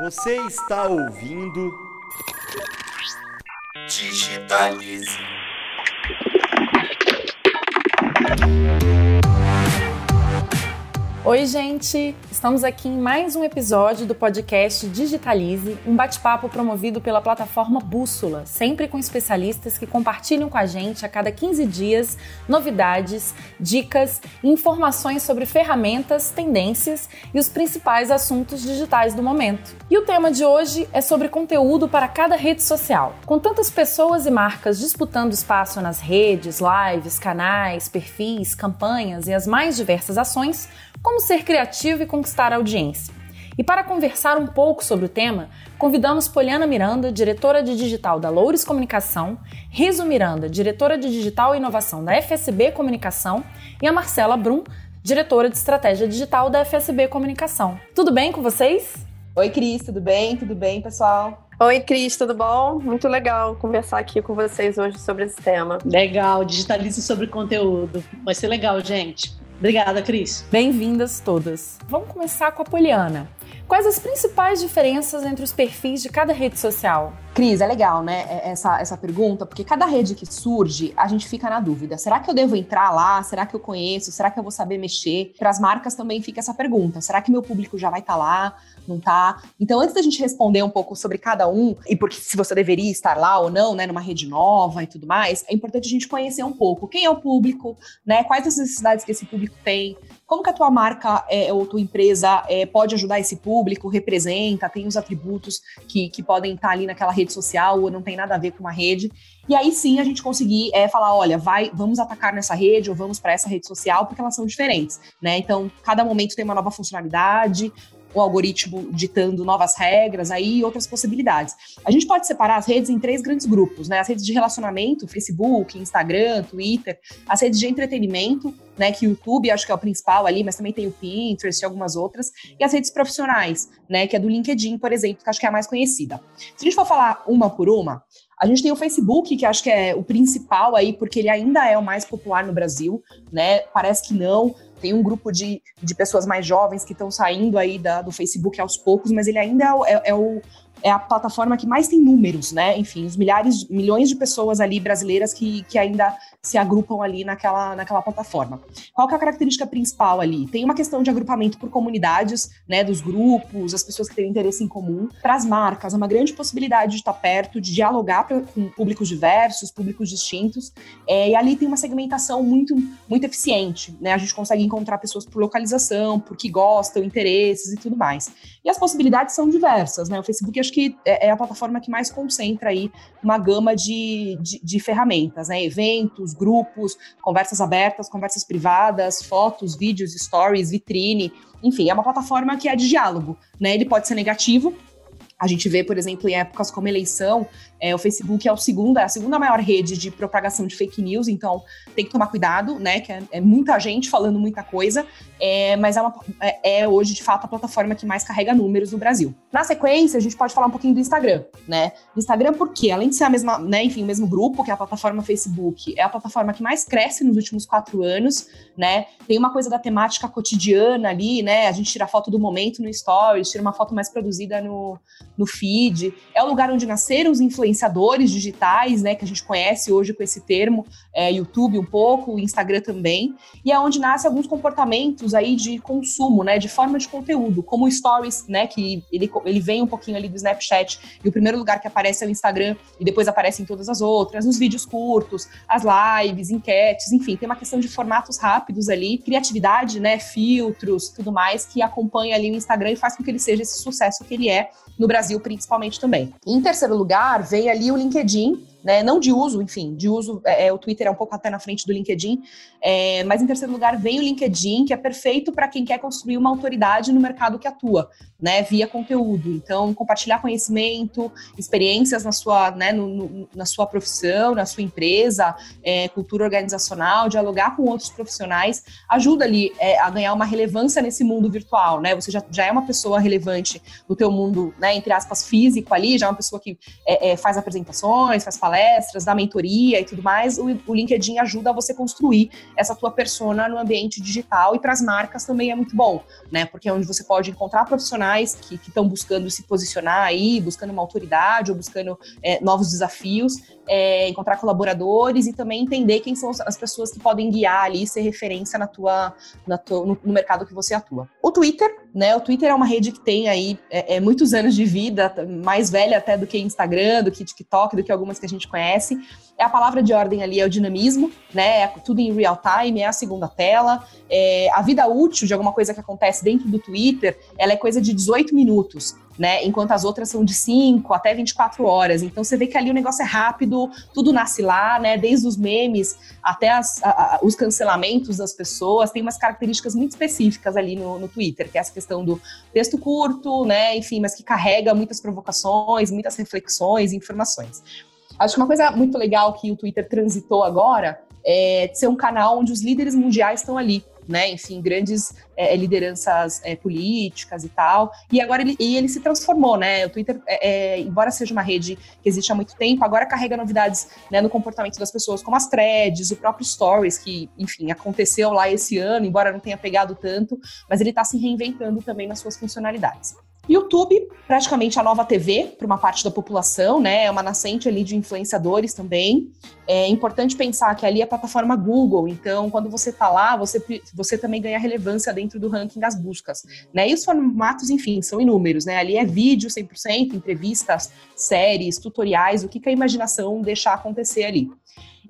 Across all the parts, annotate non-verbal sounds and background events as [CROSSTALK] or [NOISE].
Você está ouvindo. Digitalize. Oi, gente! Estamos aqui em mais um episódio do podcast Digitalize, um bate-papo promovido pela plataforma Bússola, sempre com especialistas que compartilham com a gente a cada 15 dias novidades, dicas e informações sobre ferramentas, tendências e os principais assuntos digitais do momento. E o tema de hoje é sobre conteúdo para cada rede social. Com tantas pessoas e marcas disputando espaço nas redes, lives, canais, perfis, campanhas e as mais diversas ações, como ser criativo e conquistar a audiência? E para conversar um pouco sobre o tema, convidamos Poliana Miranda, diretora de digital da Loures Comunicação, Riso Miranda, diretora de digital e inovação da FSB Comunicação, e a Marcela Brum, diretora de estratégia digital da FSB Comunicação. Tudo bem com vocês? Oi, Cris, tudo bem? Tudo bem, pessoal? Oi, Cris, tudo bom? Muito legal conversar aqui com vocês hoje sobre esse tema. Legal, digitalize sobre conteúdo. Vai ser legal, gente. Obrigada, Cris. Bem-vindas todas. Vamos começar com a Poliana. Quais as principais diferenças entre os perfis de cada rede social? Cris, é legal, né, é, essa, essa pergunta, porque cada rede que surge, a gente fica na dúvida. Será que eu devo entrar lá? Será que eu conheço? Será que eu vou saber mexer? Para as marcas também fica essa pergunta. Será que meu público já vai estar tá lá? Não tá? Então, antes da gente responder um pouco sobre cada um, e porque se você deveria estar lá ou não, né, numa rede nova e tudo mais, é importante a gente conhecer um pouco quem é o público, né? Quais as necessidades que esse público tem, como que a tua marca é, ou tua empresa é, pode ajudar esse público, representa, tem os atributos que, que podem estar ali naquela rede social ou não tem nada a ver com uma rede. E aí sim a gente conseguir é, falar, olha, vai, vamos atacar nessa rede ou vamos para essa rede social, porque elas são diferentes, né? Então, cada momento tem uma nova funcionalidade, o algoritmo ditando novas regras aí outras possibilidades. A gente pode separar as redes em três grandes grupos, né? As redes de relacionamento, Facebook, Instagram, Twitter, as redes de entretenimento, né, que o YouTube acho que é o principal ali, mas também tem o Pinterest e algumas outras, e as redes profissionais, né, que é do LinkedIn, por exemplo, que acho que é a mais conhecida. Se a gente for falar uma por uma, a gente tem o Facebook, que acho que é o principal aí, porque ele ainda é o mais popular no Brasil, né? Parece que não. Tem um grupo de, de pessoas mais jovens que estão saindo aí da, do Facebook aos poucos, mas ele ainda é, é, é o, é a plataforma que mais tem números, né? Enfim, os milhares, milhões de pessoas ali brasileiras que, que ainda se agrupam ali naquela, naquela plataforma. Qual que é a característica principal ali? Tem uma questão de agrupamento por comunidades, né? Dos grupos, as pessoas que têm interesse em comum. Para as marcas, é uma grande possibilidade de estar perto, de dialogar pra, com públicos diversos, públicos distintos. É, e ali tem uma segmentação muito, muito eficiente, né? A gente consegue encontrar pessoas por localização, por que gostam, interesses e tudo mais. E as possibilidades são diversas, né? O Facebook acho que é, é a plataforma que mais concentra aí uma gama de, de, de ferramentas, né? Eventos, grupos, conversas abertas, conversas privadas, fotos, vídeos, stories, vitrine, enfim, é uma plataforma que é de diálogo, né? Ele pode ser negativo, a gente vê, por exemplo, em épocas como eleição, é, o Facebook é, o segundo, é a segunda maior rede de propagação de fake news, então tem que tomar cuidado, né? Que é, é muita gente falando muita coisa, é, mas é, uma, é, é, hoje, de fato, a plataforma que mais carrega números no Brasil. Na sequência, a gente pode falar um pouquinho do Instagram, né? Instagram, porque além de ser a mesma, né, enfim, o mesmo grupo que é a plataforma Facebook, é a plataforma que mais cresce nos últimos quatro anos, né? Tem uma coisa da temática cotidiana ali, né? A gente tira foto do momento no Stories, tira uma foto mais produzida no, no feed. É o lugar onde nasceram os influenciadores digitais, né, que a gente conhece hoje com esse termo, é, YouTube um pouco, Instagram também, e é onde nasce alguns comportamentos aí de consumo, né, de forma de conteúdo, como Stories, né, que ele, ele vem um pouquinho ali do Snapchat, e o primeiro lugar que aparece é o Instagram, e depois aparece em todas as outras, nos vídeos curtos, as lives, enquetes, enfim, tem uma questão de formatos rápidos ali, criatividade, né, filtros, tudo mais, que acompanha ali o Instagram e faz com que ele seja esse sucesso que ele é no Brasil, principalmente também. Em terceiro lugar, vem ali o LinkedIn, né? Não de uso, enfim, de uso, é, é, o Twitter é um pouco até na frente do LinkedIn, é, mas em terceiro lugar vem o LinkedIn, que é perfeito para quem quer construir uma autoridade no mercado que atua, né? Via conteúdo. Então, compartilhar conhecimento, experiências na sua, né, no, no, na sua profissão, na sua empresa, é, cultura organizacional, dialogar com outros profissionais, ajuda ali é, a ganhar uma relevância nesse mundo virtual, né? Você já, já é uma pessoa relevante no teu mundo, né, entre aspas, físico ali, já é uma pessoa que é, faz apresentações, faz palestras, palestras, dar mentoria e tudo mais, o, o LinkedIn ajuda você a construir essa tua persona no ambiente digital e para as marcas também é muito bom, né? Porque é onde você pode encontrar profissionais que estão buscando se posicionar aí, buscando uma autoridade ou buscando é, novos desafios, é, encontrar colaboradores e também entender quem são as pessoas que podem guiar ali, ser referência na tua, na tua no, no, mercado que você atua. O Twitter, né? O Twitter é uma rede que tem aí é, é muitos anos de vida, mais velha até do que Instagram, do que TikTok, do que algumas que a gente conhece. É a palavra de ordem ali é o dinamismo, né? É tudo em real time, é a segunda tela. É, a vida útil de alguma coisa que acontece dentro do Twitter, ela é coisa de 18 minutos né? Enquanto as outras são de 5 até 24 horas. Então você vê que ali o negócio é rápido, tudo nasce lá, né? Desde os memes até as, a, a, os cancelamentos das pessoas, tem umas características muito específicas ali no, no Twitter, que é essa questão do texto curto, né? Enfim, mas que carrega muitas provocações, muitas reflexões, informações. Acho que uma coisa muito legal que o Twitter transitou agora é ser um canal onde os líderes mundiais estão ali né? Enfim, grandes é, lideranças é, políticas e tal. E agora ele, e ele se transformou, né? O Twitter, é, é, embora seja uma rede que existe há muito tempo, agora carrega novidades né, no comportamento das pessoas, como as threads, o próprio Stories, que, enfim, aconteceu lá esse ano, embora não tenha pegado tanto, mas ele está se reinventando também nas suas funcionalidades. YouTube, praticamente a nova TV para uma parte da população, né? É uma nascente ali de influenciadores também. É importante pensar que ali é a plataforma Google, então quando você está lá, você, você também ganha relevância dentro do ranking das buscas, né? E os formatos, enfim, são inúmeros, né? Ali é vídeo 100%, entrevistas, séries, tutoriais, o que, que a imaginação deixar acontecer ali.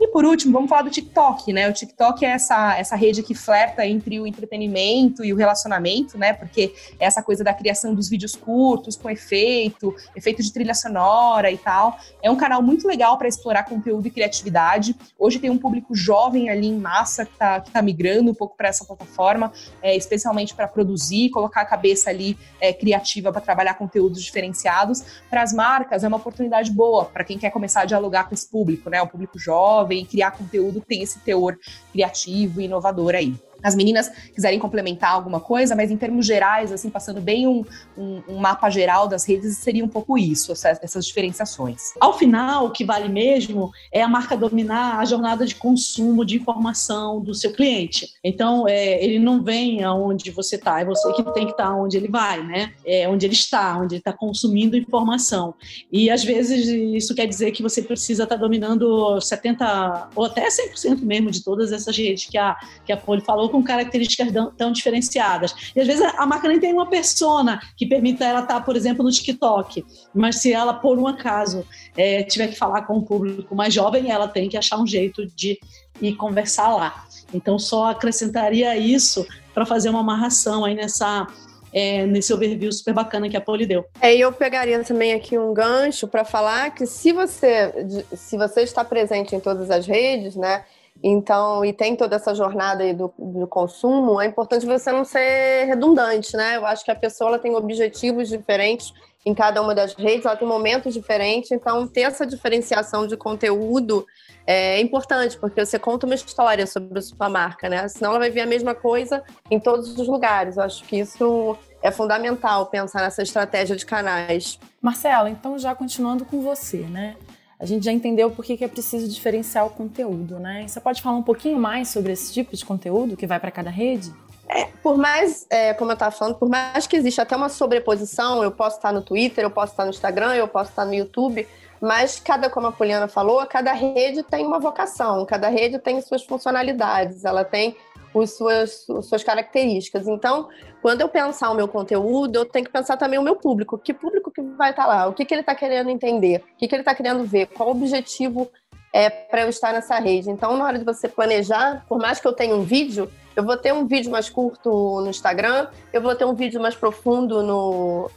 E por último, vamos falar do TikTok, né? O TikTok é essa, essa rede que flerta entre o entretenimento e o relacionamento, né? Porque é essa coisa da criação dos vídeos curtos, com efeito, efeito de trilha sonora e tal. É um canal muito legal para explorar conteúdo e criatividade. Hoje tem um público jovem ali em massa que está tá migrando um pouco para essa plataforma, é, especialmente para produzir, colocar a cabeça ali é, criativa para trabalhar conteúdos diferenciados. Para as marcas, é uma oportunidade boa para quem quer começar a dialogar com esse público, né? O público jovem jovem, criar conteúdo tem esse teor criativo e inovador aí as meninas quiserem complementar alguma coisa, mas em termos gerais, assim, passando bem um, um, um mapa geral das redes, seria um pouco isso, essas, essas, diferenciações. Ao final, o que vale mesmo é a marca dominar a jornada de consumo de informação do seu cliente. Então, é, ele não vem aonde você está, é você que tem que estar tá onde ele vai, né? É onde ele está, onde ele está consumindo informação. E às vezes isso quer dizer que você precisa estar tá dominando 70 ou até 100% mesmo de todas essas redes que a, que a Poli falou com características tão diferenciadas. E às vezes a marca nem tem uma persona que permita ela estar, por exemplo, no TikTok, mas se ela, por um acaso, é, tiver que falar com um público mais jovem, ela tem que achar um jeito de ir conversar lá. Então, só acrescentaria isso para fazer uma amarração aí nessa é, nesse overview super bacana que a Poli deu. É, eu pegaria também aqui um gancho para falar que se você, se você está presente em todas as redes, né, então, e tem toda essa jornada aí do, do, consumo, é importante você não ser redundante, né? Eu acho que a pessoa ela tem objetivos diferentes em cada uma das redes, ela tem momentos diferentes, então ter essa diferenciação de conteúdo é importante, porque você conta uma história sobre a sua marca, né? Senão ela vai ver a mesma coisa em todos os lugares. Eu acho que isso é fundamental pensar nessa estratégia de canais. Marcela, então já continuando com você, né? A gente já entendeu por que é preciso diferenciar o conteúdo, né? Você pode falar um pouquinho mais sobre esse tipo de conteúdo que vai para cada rede? É, por mais, é, como eu estava falando, por mais que exista até uma sobreposição, eu posso estar no Twitter, eu posso estar no Instagram, eu posso estar no YouTube, mas cada, como a Poliana falou, cada rede tem uma vocação, cada rede tem suas funcionalidades, ela tem os suas, as suas características. Então, quando eu pensar o meu conteúdo, eu tenho que pensar também o meu público. Que público que vai estar lá? O que, que ele está querendo entender? O que, que ele está querendo ver? Qual o objetivo é para eu estar nessa rede? Então, na hora de você planejar, por mais que eu tenha um vídeo, eu vou ter um vídeo mais curto no Instagram, eu vou ter um vídeo mais profundo no,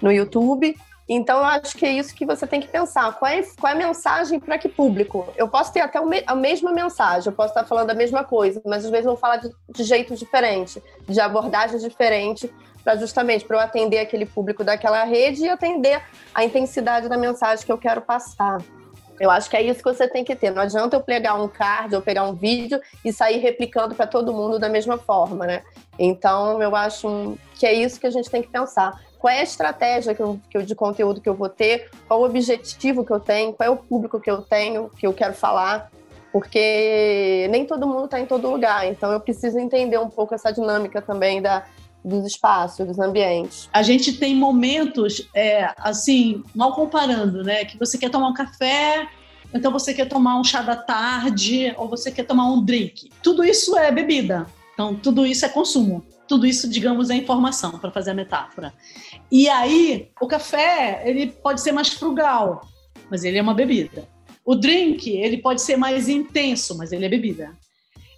no YouTube, então, eu acho que é isso que você tem que pensar. Qual é, qual é a mensagem para que público? Eu posso ter até a mesma mensagem, eu posso estar falando a mesma coisa, mas às vezes vou falar de, de jeito diferente, de abordagem diferente, para justamente para eu atender aquele público daquela rede e atender a intensidade da mensagem que eu quero passar. Eu acho que é isso que você tem que ter. Não adianta eu pegar um card ou pegar um vídeo e sair replicando para todo mundo da mesma forma, né? Então, eu acho que é isso que a gente tem que pensar. Qual é a estratégia que eu, que eu, de conteúdo que eu vou ter? Qual o objetivo que eu tenho? Qual é o público que eu tenho, que eu quero falar? Porque nem todo mundo está em todo lugar. Então, eu preciso entender um pouco essa dinâmica também da, dos espaços, dos ambientes. A gente tem momentos, é, assim, mal comparando, né? Que você quer tomar um café, então você quer tomar um chá da tarde, ou você quer tomar um drink. Tudo isso é bebida. Então, tudo isso é consumo. Tudo isso, digamos, é informação, para fazer a metáfora. E aí, o café, ele pode ser mais frugal, mas ele é uma bebida. O drink, ele pode ser mais intenso, mas ele é bebida.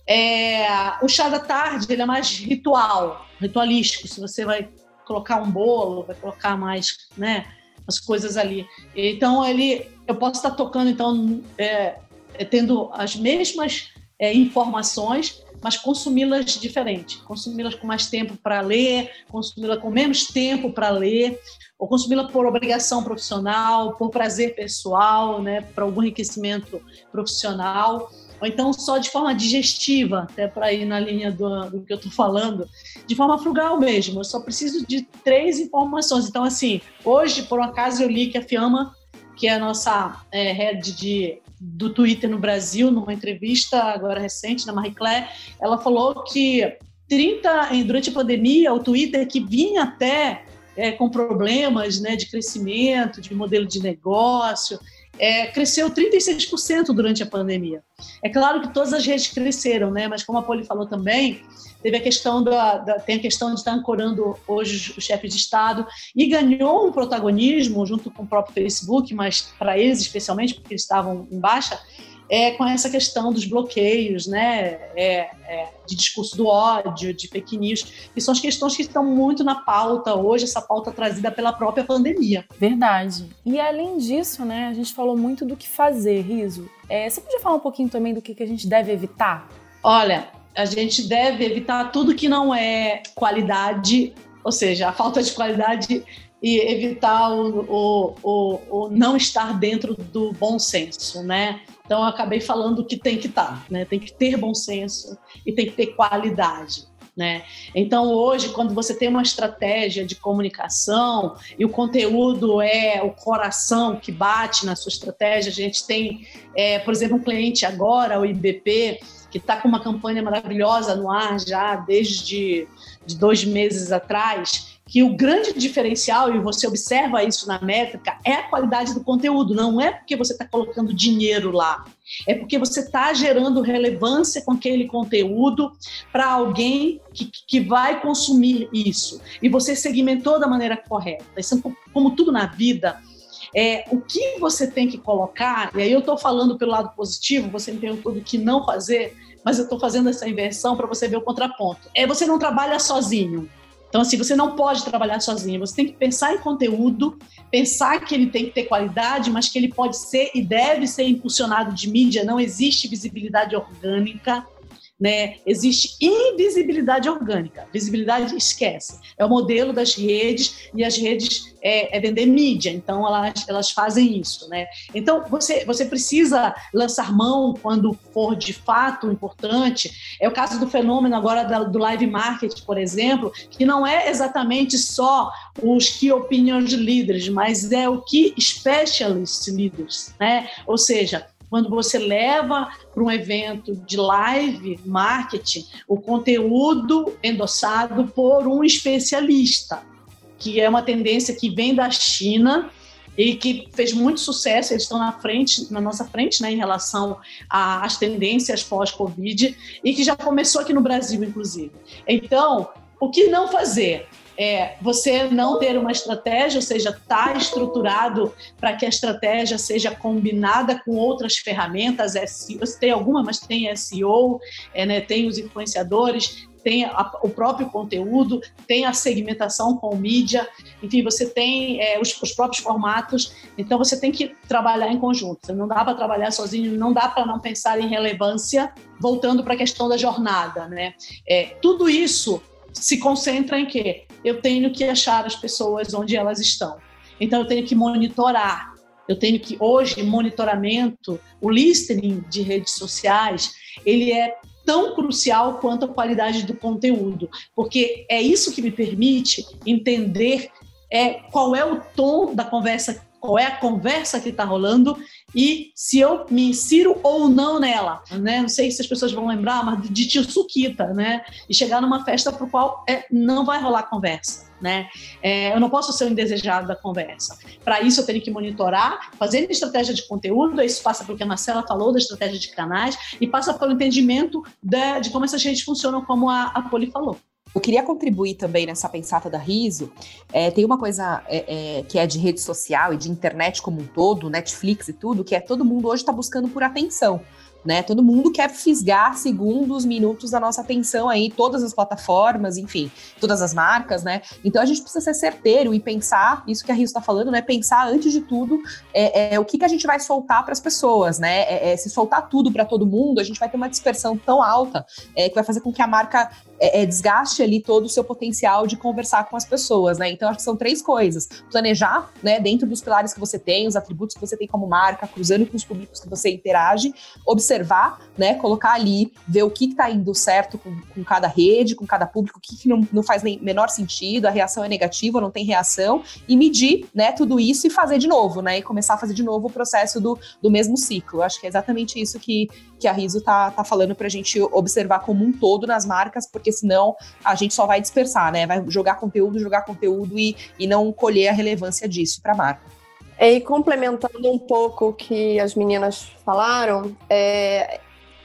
É, o chá da tarde ele é mais ritual, ritualístico. Se você vai colocar um bolo, vai colocar mais, né, as coisas ali. Então ele, eu posso estar tocando então é, é tendo as mesmas é, informações, mas consumi-las diferente, consumi-las com mais tempo para ler, consumi-las com menos tempo para ler, ou consumi-la por obrigação profissional, por prazer pessoal, né, para algum enriquecimento profissional ou então só de forma digestiva, até para ir na linha do, do que eu estou falando, de forma frugal mesmo. Eu só preciso de três informações. Então, assim, hoje, por um acaso, eu li que a Fiamma, que é a nossa é, head de, do Twitter no Brasil, numa entrevista agora recente na Marie Claire, ela falou que 30, durante a pandemia, o Twitter que vinha até é, com problemas né, de crescimento, de modelo de negócio, é, cresceu 36% durante a pandemia. É claro que todas as redes cresceram, né? Mas como a Poli falou também, teve a questão da, da, tem a questão de estar ancorando hoje o chefe de Estado e ganhou um protagonismo junto com o próprio Facebook, mas para eles especialmente porque eles estavam em baixa, é com essa questão dos bloqueios, né, é, é, de discurso do ódio, de fake news, que são as questões que estão muito na pauta hoje, essa pauta trazida pela própria pandemia. Verdade. E além disso, né, a gente falou muito do que fazer, Riso. É, você podia falar um pouquinho também do que, que a gente deve evitar? Olha, a gente deve evitar tudo que não é qualidade, ou seja, a falta de qualidade e evitar o, o, o, o não estar dentro do bom senso, né? Então, eu acabei falando que tem que estar, tá, né? Tem que ter bom senso e tem que ter qualidade. Né? Então, hoje, quando você tem uma estratégia de comunicação e o conteúdo é o coração que bate na sua estratégia, a gente tem, é, por exemplo, um cliente agora, o IBP, que está com uma campanha maravilhosa no ar já desde de dois meses atrás, que o grande diferencial, e você observa isso na métrica, é a qualidade do conteúdo. Não é porque você está colocando dinheiro lá, é porque você está gerando relevância com aquele conteúdo para alguém que, que vai consumir isso. E você segmentou da maneira correta. É como tudo na vida, é, o que você tem que colocar, e aí eu estou falando pelo lado positivo, você me perguntou do que não fazer, mas eu estou fazendo essa inversão para você ver o contraponto. É você não trabalha sozinho. Então, assim, você não pode trabalhar sozinho, você tem que pensar em conteúdo, pensar que ele tem que ter qualidade, mas que ele pode ser e deve ser impulsionado de mídia, não existe visibilidade orgânica né? Existe invisibilidade orgânica. Visibilidade esquece. É o modelo das redes e as redes é, é, vender mídia. Então elas, elas fazem isso, né? Então você você precisa lançar mão quando for de fato importante. É o caso do fenômeno agora do live marketing, por exemplo, que não é exatamente só os key opinion leaders, mas é o que specialist leaders, né? Ou seja, quando você leva para um evento de live marketing o conteúdo endossado por um especialista, que é uma tendência que vem da China e que fez muito sucesso, eles estão na frente, na nossa frente, né, em relação às tendências pós-Covid e que já começou aqui no Brasil, inclusive. Então, o que não fazer? É, você não ter uma estratégia, ou seja, estar tá estruturado para que a estratégia seja combinada com outras ferramentas, SEO, tem alguma, mas tem SEO, é, né, tem os influenciadores, tem a, o próprio conteúdo, tem a segmentação com mídia, enfim, você tem é, os, os, próprios formatos, então você tem que trabalhar em conjunto. Não dá para trabalhar sozinho, não dá para não pensar em relevância, voltando para a questão da jornada, né? É, tudo isso se concentra em quê? Eu tenho que achar as pessoas onde elas estão. Então eu tenho que monitorar Eu tenho que hoje monitoramento, o listening de redes sociais, ele é tão crucial quanto a qualidade do conteúdo, porque é isso que me permite entender é, qual é o tom da conversa, qual é a conversa que está rolando e se eu me insiro ou não nela, né? Não sei se as pessoas vão lembrar, mas de tio Suquita, né? E chegar numa festa para o qual é, não vai rolar conversa, né? É, eu não posso ser o indesejado da conversa. Para isso eu tenho que monitorar, fazer estratégia de conteúdo, isso passa pelo que a Marcela falou da estratégia de canais e passa pelo entendimento de, de como essas redes funcionam, como a, a Poli falou. Eu queria contribuir também nessa pensata da Riso. É, tem uma coisa é, é, que é de rede social e de internet como um todo, Netflix e tudo, que é todo mundo hoje está buscando por atenção né? Todo mundo quer fisgar segundos, minutos da nossa atenção aí, todas as plataformas, enfim, todas as marcas, né? Então a gente precisa ser certeiro e pensar, isso que a Rio está falando, né? Pensar antes de tudo é, é, o que, que a gente vai soltar para as pessoas, né? É, é, se soltar tudo para todo mundo, a gente vai ter uma dispersão tão alta é, que vai fazer com que a marca é, é, desgaste ali todo o seu potencial de conversar com as pessoas, né? Então, acho que são três coisas. Planejar, né, dentro dos pilares que você tem, os atributos que você tem como marca, cruzando com os públicos que você interage, observar, né, colocar ali, ver o que está indo certo com, com, cada rede, com cada público, o que, que não, não, faz nem menor sentido, a reação é negativa, não tem reação, e medir, né, tudo isso e fazer de novo, né, e começar a fazer de novo o processo do, do mesmo ciclo. Acho que é exatamente isso que, que a Riso tá, tá falando para a gente observar como um todo nas marcas, porque senão a gente só vai dispersar, né? Vai jogar conteúdo, jogar conteúdo e, e não colher a relevância disso para a marca. E complementando um pouco o que as meninas falaram, é,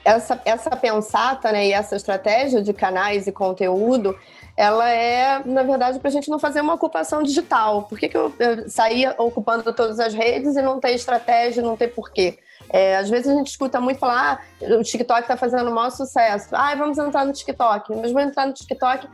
essa, essa pensata né, e essa estratégia de canais e conteúdo, ela é, na verdade, para a gente não fazer uma ocupação digital. Por que, que eu, eu saía ocupando todas as redes e não ter estratégia, não ter porquê? É, às vezes a gente escuta muito falar, ah, o TikTok está fazendo o maior sucesso. Ah, vamos entrar no TikTok. Mas vamos entrar no TikTok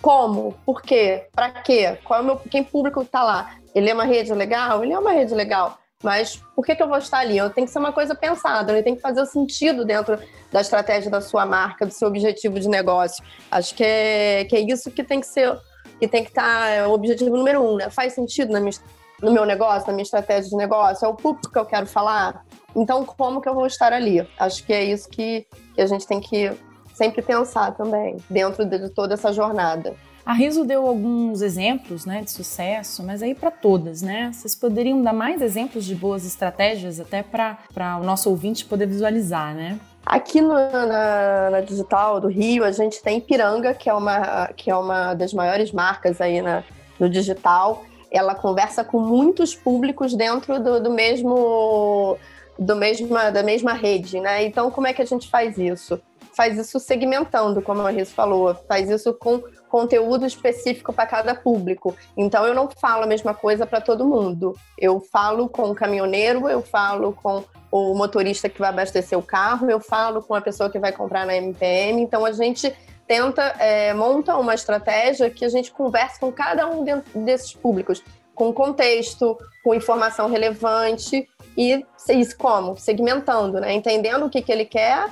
como? Por quê? Para quê? Qual é o meu, quem público está lá? Ele é uma rede legal? Ele é uma rede legal. Mas por que, que eu vou estar ali? Eu tenho que ser uma coisa pensada, ele tem que fazer sentido dentro da estratégia da sua marca, do seu objetivo de negócio. Acho que é, que é isso que tem que ser, que tem que estar é o objetivo número um, né? Faz sentido na minha, no meu negócio, na minha estratégia de negócio? É o público que eu quero falar? Então, como que eu vou estar ali? Acho que é isso que, que a gente tem que sempre pensar também, dentro de toda essa jornada. A Riso deu alguns exemplos né, de sucesso, mas aí para todas, né? Vocês poderiam dar mais exemplos de boas estratégias até para o nosso ouvinte poder visualizar, né? Aqui no, na, na, Digital do Rio, a gente tem Piranga, que é uma, que é uma das maiores marcas aí na, no digital. Ela conversa com muitos públicos dentro do, do mesmo do mesma, da mesma rede, né? Então, como é que a gente faz isso? Faz isso segmentando, como a Riz falou, faz isso com conteúdo específico para cada público. Então, eu não falo a mesma coisa para todo mundo. Eu falo com o caminhoneiro, eu falo com o motorista que vai abastecer o carro, eu falo com a pessoa que vai comprar na MPM. Então, a gente tenta, é, monta uma estratégia que a gente conversa com cada um desses públicos, com contexto, com informação relevante e isso como? Segmentando, né? Entendendo o que, que ele quer,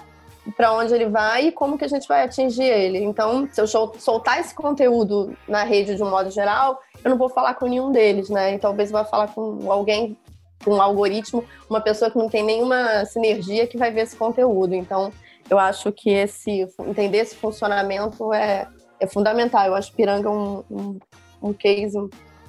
para onde ele vai e como que a gente vai atingir ele. Então, se eu soltar esse conteúdo na rede de um modo geral, eu não vou falar com nenhum deles, né? E talvez vá falar com alguém, com um algoritmo, uma pessoa que não tem nenhuma sinergia que vai ver esse conteúdo. Então, eu acho que esse entender esse funcionamento é, é fundamental. Eu acho Piranga um, um, um case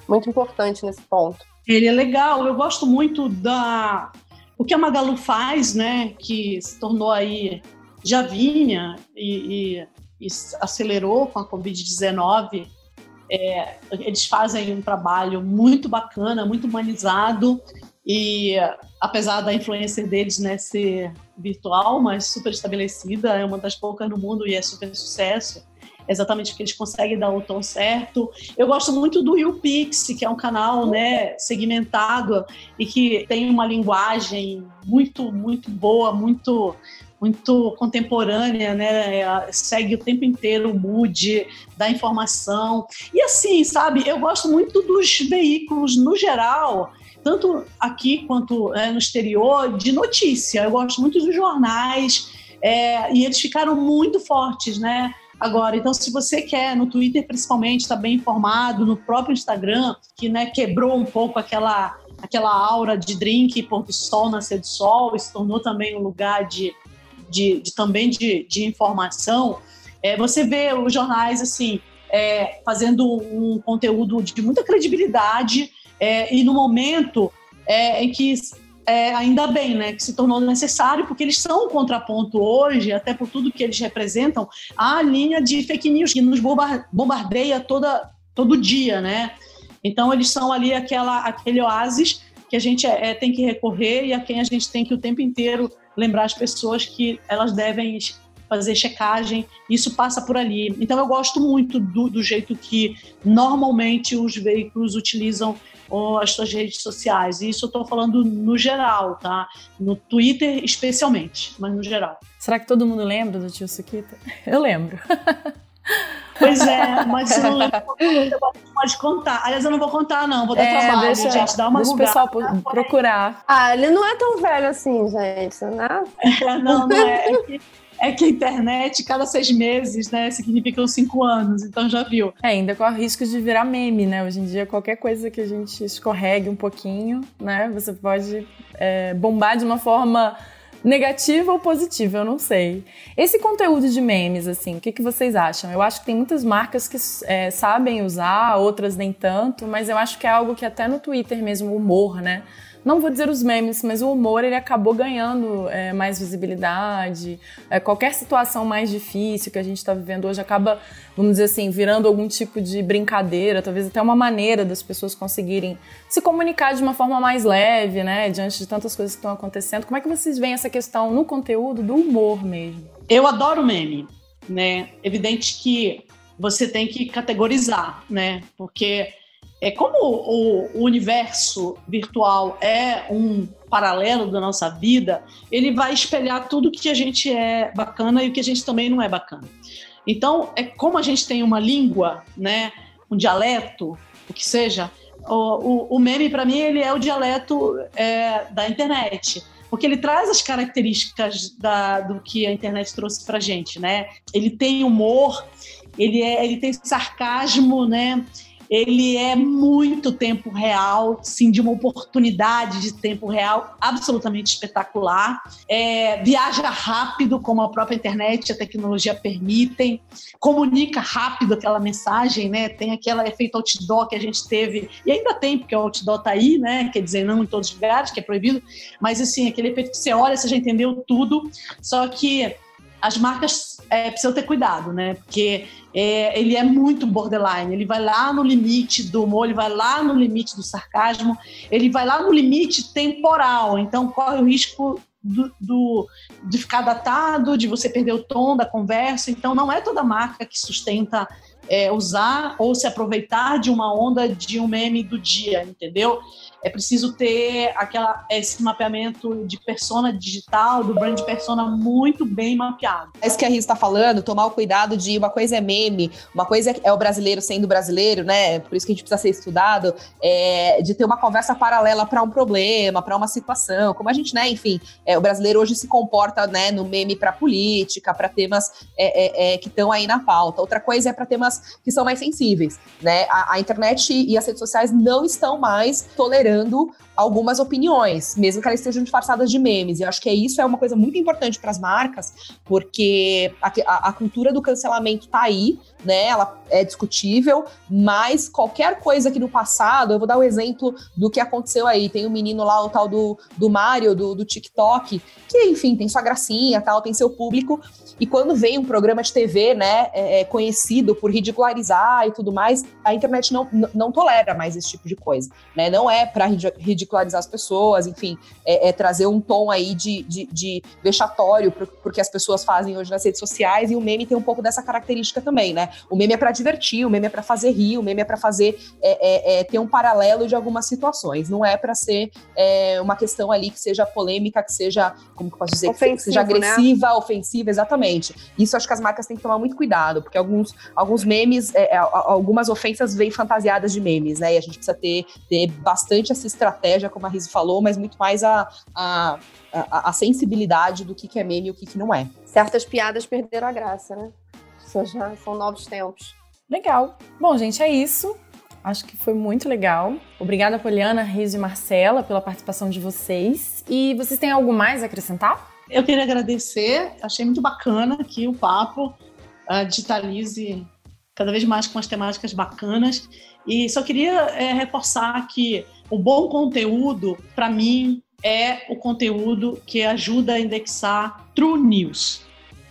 muito importante nesse ponto. Ele é legal, eu gosto muito da o que a Magalu faz, né, que se tornou aí já vinha e, e, e acelerou com a Covid-19. É, eles fazem um trabalho muito bacana, muito humanizado e apesar da influência deles né, ser virtual, mas super estabelecida, é uma das poucas no mundo e é super sucesso exatamente porque eles conseguem dar o tom certo. Eu gosto muito do YouPix, que é um canal né, segmentado e que tem uma linguagem muito, muito boa, muito muito contemporânea, né? Segue o tempo inteiro o mood da informação. E assim, sabe, eu gosto muito dos veículos no geral, tanto aqui quanto é, no exterior, de notícia. Eu gosto muito dos jornais, é, e eles ficaram muito fortes, né? Agora, então, se você quer, no Twitter principalmente, estar tá bem informado, no próprio Instagram, que né, quebrou um pouco aquela aquela aura de drink, pôr do sol, nascer do sol, e se tornou também um lugar de, de, de também de, de informação. É, você vê os jornais assim é, fazendo um conteúdo de muita credibilidade é, e no momento é, em que é, ainda bem, né, que se tornou necessário, porque eles são um contraponto hoje, até por tudo que eles representam, à linha de fake news que nos bombardeia toda, todo dia, né? Então eles são ali aquela, aquele oásis que a gente é, é, tem que recorrer e a quem a gente tem que o tempo inteiro lembrar as pessoas que elas devem fazer checagem, isso passa por ali. Então eu gosto muito do, do jeito que normalmente os veículos utilizam as suas redes sociais. E isso eu estou falando no geral, tá? No Twitter especialmente, mas no geral. Será que todo mundo lembra do tio Suquita? [LAUGHS] Eu lembro. [LAUGHS] Pois é, mas se não lembra, [LAUGHS] pode contar. Aliás, eu não vou contar, não. Vou dar é, trabalho, deixa, gente. Dá uma Deixa o pessoal procurar. Ah, ele não é tão velho assim, gente, né? É, não, não é. é que é que a internet, cada seis meses, né, significam cinco anos, então já viu. É, ainda com o risco de virar meme, né? Hoje em dia, qualquer coisa que a gente escorregue um pouquinho, né, você pode é, bombar de uma forma negativa ou positiva, eu não sei. Esse conteúdo de memes, assim, o que, que vocês acham? Eu acho que tem muitas marcas que é, sabem usar, outras nem tanto, mas eu acho que é algo que até no Twitter mesmo, humor, né? Não vou dizer os memes, mas o humor ele acabou ganhando é, mais visibilidade. É, qualquer situação mais difícil que a gente está vivendo hoje acaba, vamos dizer assim, virando algum tipo de brincadeira, talvez até uma maneira das pessoas conseguirem se comunicar de uma forma mais leve, né, diante de tantas coisas que estão acontecendo. Como é que vocês veem essa questão no conteúdo do humor mesmo? Eu adoro meme, né? Evidente que você tem que categorizar, né? Porque é como o, o, universo virtual é um paralelo da nossa vida, ele vai espelhar tudo que a gente é bacana e o que a gente também não é bacana. Então, é como a gente tem uma língua, né, um dialeto, o que seja, o, o, o meme para mim ele é o dialeto é, da internet porque ele traz as características da, do que a internet trouxe para gente, né? Ele tem humor, ele, é, ele tem sarcasmo, né? Ele é muito tempo real, sim, de uma oportunidade de tempo real absolutamente espetacular. É, viaja rápido, como a própria internet e a tecnologia permitem, comunica rápido aquela mensagem, né? Tem aquele efeito outdoor que a gente teve, e ainda tem, porque o outdoor tá aí, né? Quer dizer, não em todos os lugares, que é proibido, mas assim, aquele efeito que você olha, você já entendeu tudo, só que as marcas é, precisam ter cuidado, né? Porque é, ele é muito borderline, ele vai lá no limite do humor, ele vai lá no limite do sarcasmo, ele vai lá no limite temporal, então corre o risco do, do, de ficar datado, de você perder o tom da conversa. Então, não é toda marca que sustenta é, usar ou se aproveitar de uma onda de um meme do dia, entendeu? É preciso ter aquela, esse mapeamento de persona digital, do brand persona muito bem mapeado. É isso que a Riz está falando, tomar o cuidado de uma coisa é meme, uma coisa é o brasileiro sendo brasileiro, né? Por isso que a gente precisa ser estudado, é, de ter uma conversa paralela para um problema, para uma situação, como a gente, né? Enfim, é, o brasileiro hoje se comporta, né, no meme para política, para temas é, é, é que estão aí na pauta. Outra coisa é para temas que são mais sensíveis, né? A, a internet e as redes sociais não estão mais tolerando tolerando algumas opiniões, mesmo que elas estejam disfarçadas de memes. E eu acho que é isso é uma coisa muito importante para as marcas, porque a, a, a, cultura do cancelamento tá aí, né? Ela é discutível, mas qualquer coisa que no passado, eu vou dar o um exemplo do que aconteceu aí. Tem um menino lá, o tal do, do Mario, do, do TikTok, que, enfim, tem sua gracinha, tal, tem seu público. E quando vem um programa de TV, né, é, é conhecido por ridicularizar e tudo mais, a internet não, não tolera mais esse tipo de coisa, né? Não é para ridicularizar as pessoas, enfim, é, é trazer um tom aí de, de, de vexatório pro, porque as pessoas fazem hoje nas redes sociais e o meme tem um pouco dessa característica também, né? O meme é para divertir, o meme é para fazer rir, o meme é para fazer é, é, é, ter um paralelo de algumas situações, não é para ser é, uma questão ali que seja polêmica, que seja, como que eu posso dizer, Ofensivo, que seja né? agressiva, né? ofensiva, exatamente. Isso acho que as marcas têm que tomar muito cuidado, porque alguns, alguns memes, algumas ofensas vêm fantasiadas de memes, né? E a gente precisa ter, ter bastante essa estratégia, como a Riz falou, mas muito mais a, a, a, a sensibilidade do que, que é meme e o que, que não é. Certas piadas perderam a graça, né? Isso já são novos tempos. Legal. Bom, gente, é isso. Acho que foi muito legal. Obrigada, Poliana, Riso e Marcela, pela participação de vocês. E vocês têm algo mais a acrescentar? Eu queria agradecer, achei muito bacana aqui o papo. A Digitalize cada vez mais com as temáticas bacanas. E só queria é, reforçar que o bom conteúdo, para mim, é o conteúdo que ajuda a indexar true news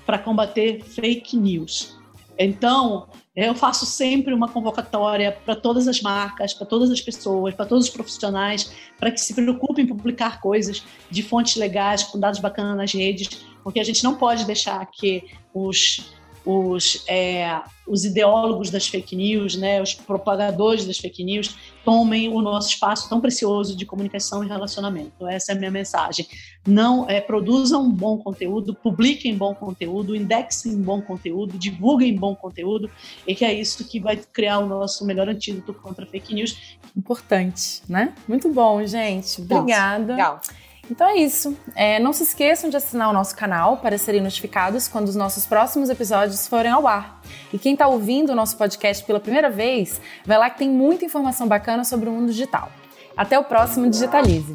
para combater fake news. Então, eu faço sempre uma convocatória para todas as marcas, para todas as pessoas, para todos os profissionais, para que se preocupem em publicar coisas de fontes legais, com dados bacanas nas redes, porque a gente não pode deixar que os os, é, os ideólogos das fake news, né, os propagadores das fake news, tomem o nosso espaço tão precioso de comunicação e relacionamento. Essa é a minha mensagem. Não é, produzam bom conteúdo, publiquem bom conteúdo, indexem bom conteúdo, divulguem bom conteúdo, e que é isso que vai criar o nosso melhor antídoto contra fake news. Importante, né? Muito bom, gente. Obrigada. Legal. Então é isso. É, não se esqueçam de assinar o nosso canal para serem notificados quando os nossos próximos episódios forem ao ar. E quem está ouvindo o nosso podcast pela primeira vez, vai lá que tem muita informação bacana sobre o mundo digital. Até o próximo Digitalize.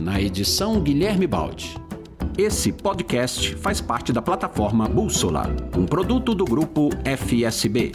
Na edição Guilherme Baldi. Esse podcast faz parte da plataforma Bússola, um produto do grupo FSB.